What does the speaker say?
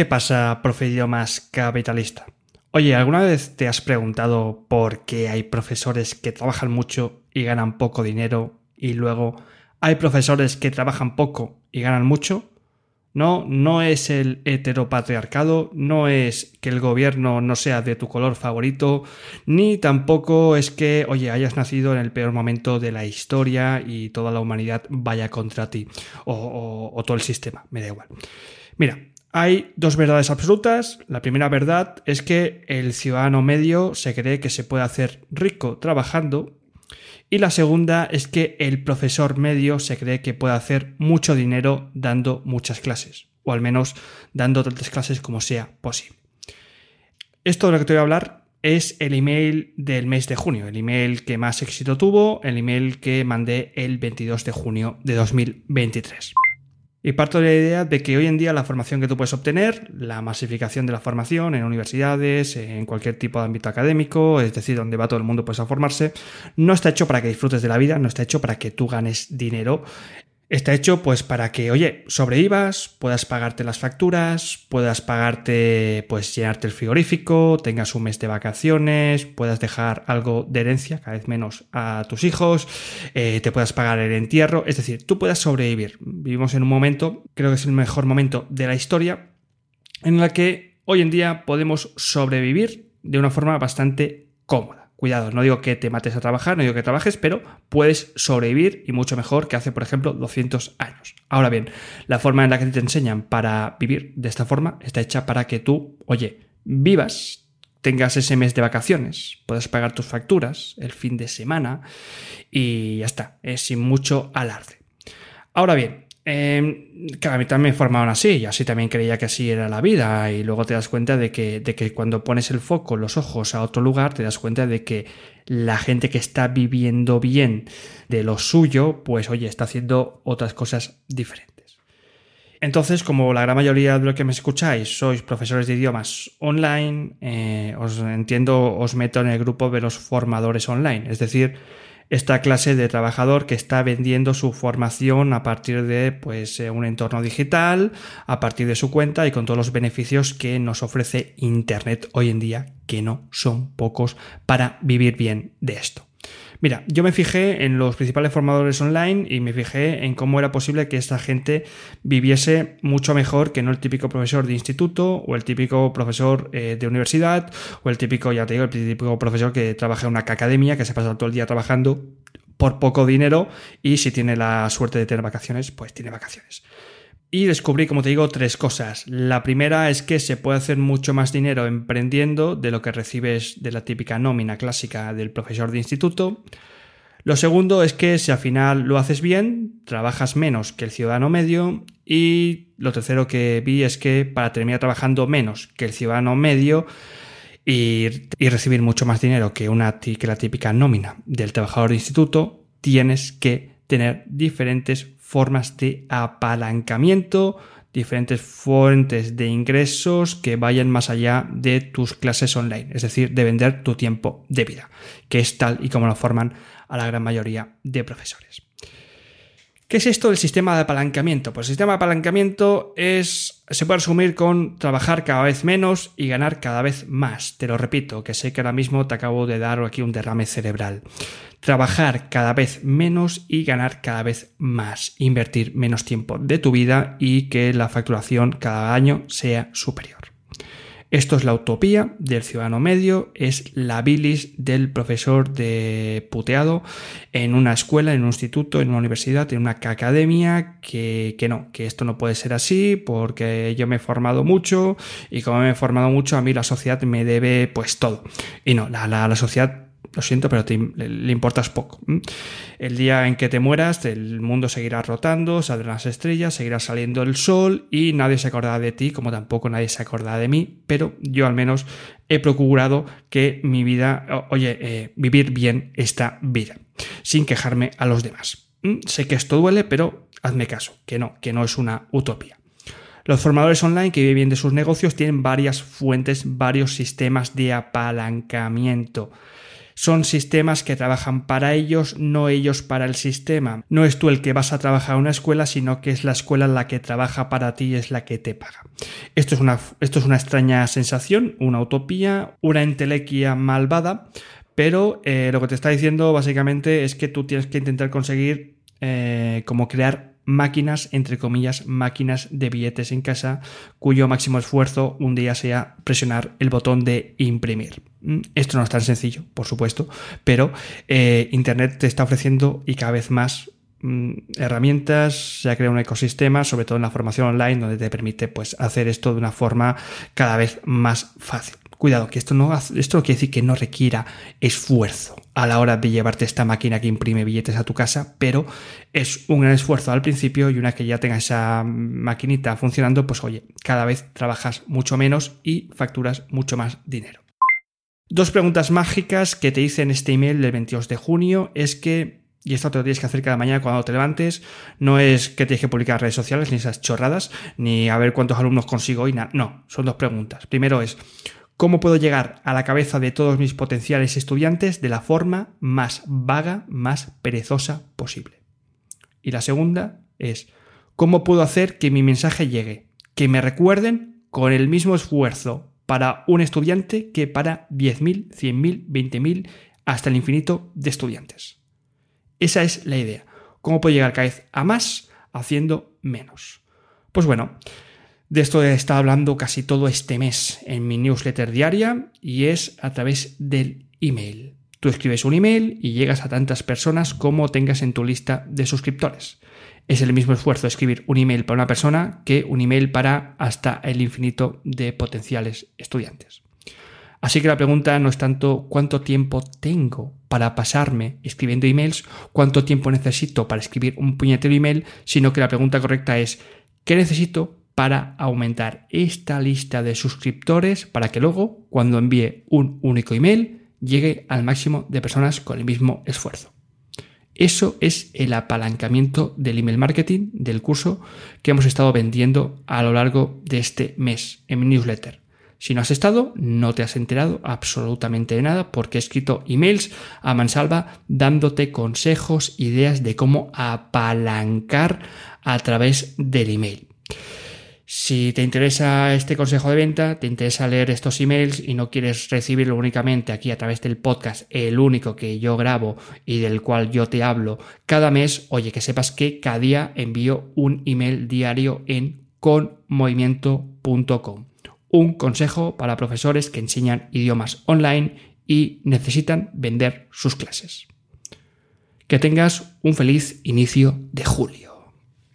¿Qué pasa, profe idiomas capitalista? Oye, ¿alguna vez te has preguntado por qué hay profesores que trabajan mucho y ganan poco dinero y luego hay profesores que trabajan poco y ganan mucho? No, no es el heteropatriarcado, no es que el gobierno no sea de tu color favorito, ni tampoco es que, oye, hayas nacido en el peor momento de la historia y toda la humanidad vaya contra ti, o, o todo el sistema, me da igual. Mira, hay dos verdades absolutas. La primera verdad es que el ciudadano medio se cree que se puede hacer rico trabajando y la segunda es que el profesor medio se cree que puede hacer mucho dinero dando muchas clases, o al menos dando tantas clases como sea posible. Esto de lo que te voy a hablar es el email del mes de junio, el email que más éxito tuvo, el email que mandé el 22 de junio de 2023. Y parto de la idea de que hoy en día la formación que tú puedes obtener, la masificación de la formación en universidades, en cualquier tipo de ámbito académico, es decir, donde va todo el mundo pues a formarse, no está hecho para que disfrutes de la vida, no está hecho para que tú ganes dinero Está hecho pues para que, oye, sobrevivas, puedas pagarte las facturas, puedas pagarte, pues llenarte el frigorífico, tengas un mes de vacaciones, puedas dejar algo de herencia, cada vez menos a tus hijos, eh, te puedas pagar el entierro, es decir, tú puedas sobrevivir. Vivimos en un momento, creo que es el mejor momento de la historia, en la que hoy en día podemos sobrevivir de una forma bastante cómoda. Cuidado, no digo que te mates a trabajar, no digo que trabajes, pero puedes sobrevivir y mucho mejor que hace, por ejemplo, 200 años. Ahora bien, la forma en la que te enseñan para vivir de esta forma está hecha para que tú, oye, vivas, tengas ese mes de vacaciones, puedas pagar tus facturas el fin de semana y ya está, es sin mucho alarde. Ahora bien, eh, a mí también me formaron así, y así también creía que así era la vida, y luego te das cuenta de que, de que cuando pones el foco, los ojos a otro lugar, te das cuenta de que la gente que está viviendo bien de lo suyo, pues oye, está haciendo otras cosas diferentes. Entonces, como la gran mayoría de los que me escucháis sois profesores de idiomas online, eh, os entiendo, os meto en el grupo de los formadores online, es decir, esta clase de trabajador que está vendiendo su formación a partir de pues, eh, un entorno digital, a partir de su cuenta y con todos los beneficios que nos ofrece Internet hoy en día, que no son pocos para vivir bien de esto. Mira, yo me fijé en los principales formadores online y me fijé en cómo era posible que esta gente viviese mucho mejor que no el típico profesor de instituto o el típico profesor eh, de universidad o el típico, ya te digo, el típico profesor que trabaja en una academia, que se pasa todo el día trabajando por poco dinero y si tiene la suerte de tener vacaciones, pues tiene vacaciones. Y descubrí, como te digo, tres cosas. La primera es que se puede hacer mucho más dinero emprendiendo de lo que recibes de la típica nómina clásica del profesor de instituto. Lo segundo es que si al final lo haces bien, trabajas menos que el ciudadano medio. Y lo tercero que vi es que para terminar trabajando menos que el ciudadano medio y, recibir mucho más dinero que, una, que la típica nómina del trabajador de instituto, tienes que tener diferentes formas de apalancamiento, diferentes fuentes de ingresos que vayan más allá de tus clases online, es decir, de vender tu tiempo de vida, que es tal y como lo forman a la gran mayoría de profesores. ¿Qué es esto del sistema de apalancamiento? Pues el sistema de apalancamiento es, se puede resumir con trabajar cada vez menos y ganar cada vez más. Te lo repito, que sé que ahora mismo te acabo de dar aquí un derrame cerebral. Trabajar cada vez menos y ganar cada vez más. Invertir menos tiempo de tu vida y que la facturación cada año sea superior. Esto es la utopía del ciudadano medio, es la bilis del profesor de puteado en una escuela, en un instituto, en una universidad, en una academia, que, no, que esto no puede ser así porque yo me he formado mucho y como me he formado mucho a mí la sociedad me debe pues todo. Y no, la, la, la sociedad lo siento, pero le, importas poco. El día en que te mueras, el mundo seguirá rotando, saldrán las estrellas, seguirá saliendo el sol y nadie se acordará de ti, como tampoco nadie se acordará de mí, pero yo al menos he procurado que mi vida, oye, eh, vivir bien esta vida, sin quejarme a los demás. Sé que esto duele, pero hazme caso, que no, que no es una utopía. Los formadores online que viven de sus negocios tienen varias fuentes, varios sistemas de apalancamiento Son sistemas que trabajan para ellos, no ellos para el sistema. No es tú el que vas a trabajar en una escuela, sino que es la escuela la que trabaja para ti y es la que te paga. Esto es una, esto es una extraña sensación, una utopía, una entelequia malvada, pero eh, lo que te está diciendo básicamente es que tú tienes que intentar conseguir eh, como crear máquinas, entre comillas, máquinas de billetes en casa, cuyo máximo esfuerzo un día sea presionar el botón de imprimir. Mm, esto no es tan sencillo, por supuesto, pero eh, Internet te está ofreciendo y cada vez más mm, herramientas, se ha creado un ecosistema, sobre todo en la formación online, donde te permite pues, hacer esto de una forma cada vez más fácil. Cuidado, que esto no, esto quiere decir que no requiera esfuerzo a la hora de llevarte esta máquina que imprime billetes a tu casa, pero es un gran esfuerzo al principio y una que ya tenga esa maquinita funcionando, pues oye, cada vez trabajas mucho menos y facturas mucho más dinero. Dos preguntas mágicas que te hice en este email del 22 de junio es que, y esto te lo tienes que hacer cada mañana cuando te levantes, no es que tienes que publicar redes sociales ni esas chorradas, ni a ver cuántos alumnos consigo y nada, no, son dos preguntas. Primero es, ¿Cómo puedo llegar a la cabeza de todos mis potenciales estudiantes de la forma más vaga, más perezosa posible? Y la segunda es, ¿cómo puedo hacer que mi mensaje llegue? Que me recuerden con el mismo esfuerzo para un estudiante que para 10.000, 100.000, 20.000, hasta el infinito de estudiantes. Esa es la idea. ¿Cómo puedo llegar cada vez a más haciendo menos? Pues bueno, de esto he estado hablando casi todo este mes en mi newsletter diaria y es a través del email. Tú escribes un email y llegas a tantas personas como tengas en tu lista de suscriptores. Es el mismo esfuerzo escribir un email para una persona que un email para hasta el infinito de potenciales estudiantes. Así que la pregunta no es tanto cuánto tiempo tengo para pasarme escribiendo emails, cuánto tiempo necesito para escribir un puñetero email, sino que la pregunta correcta es ¿qué necesito para aumentar esta lista de suscriptores para que luego, cuando envíe un único email, llegue al máximo de personas con el mismo esfuerzo. Eso es el apalancamiento del email marketing del curso que hemos estado vendiendo a lo largo de este mes en mi newsletter. Si no has estado, no te has enterado absolutamente de nada porque he escrito emails a mansalva dándote consejos, ideas de cómo apalancar a través del email. Si te interesa este consejo de venta, te interesa leer estos emails y no quieres recibirlo únicamente aquí a través del podcast, el único que yo grabo y del cual yo te hablo cada mes, oye, que sepas que cada día envío un email diario en conmovimiento.com. Un consejo para profesores que enseñan idiomas online y necesitan vender sus clases. Que tengas un feliz inicio de julio.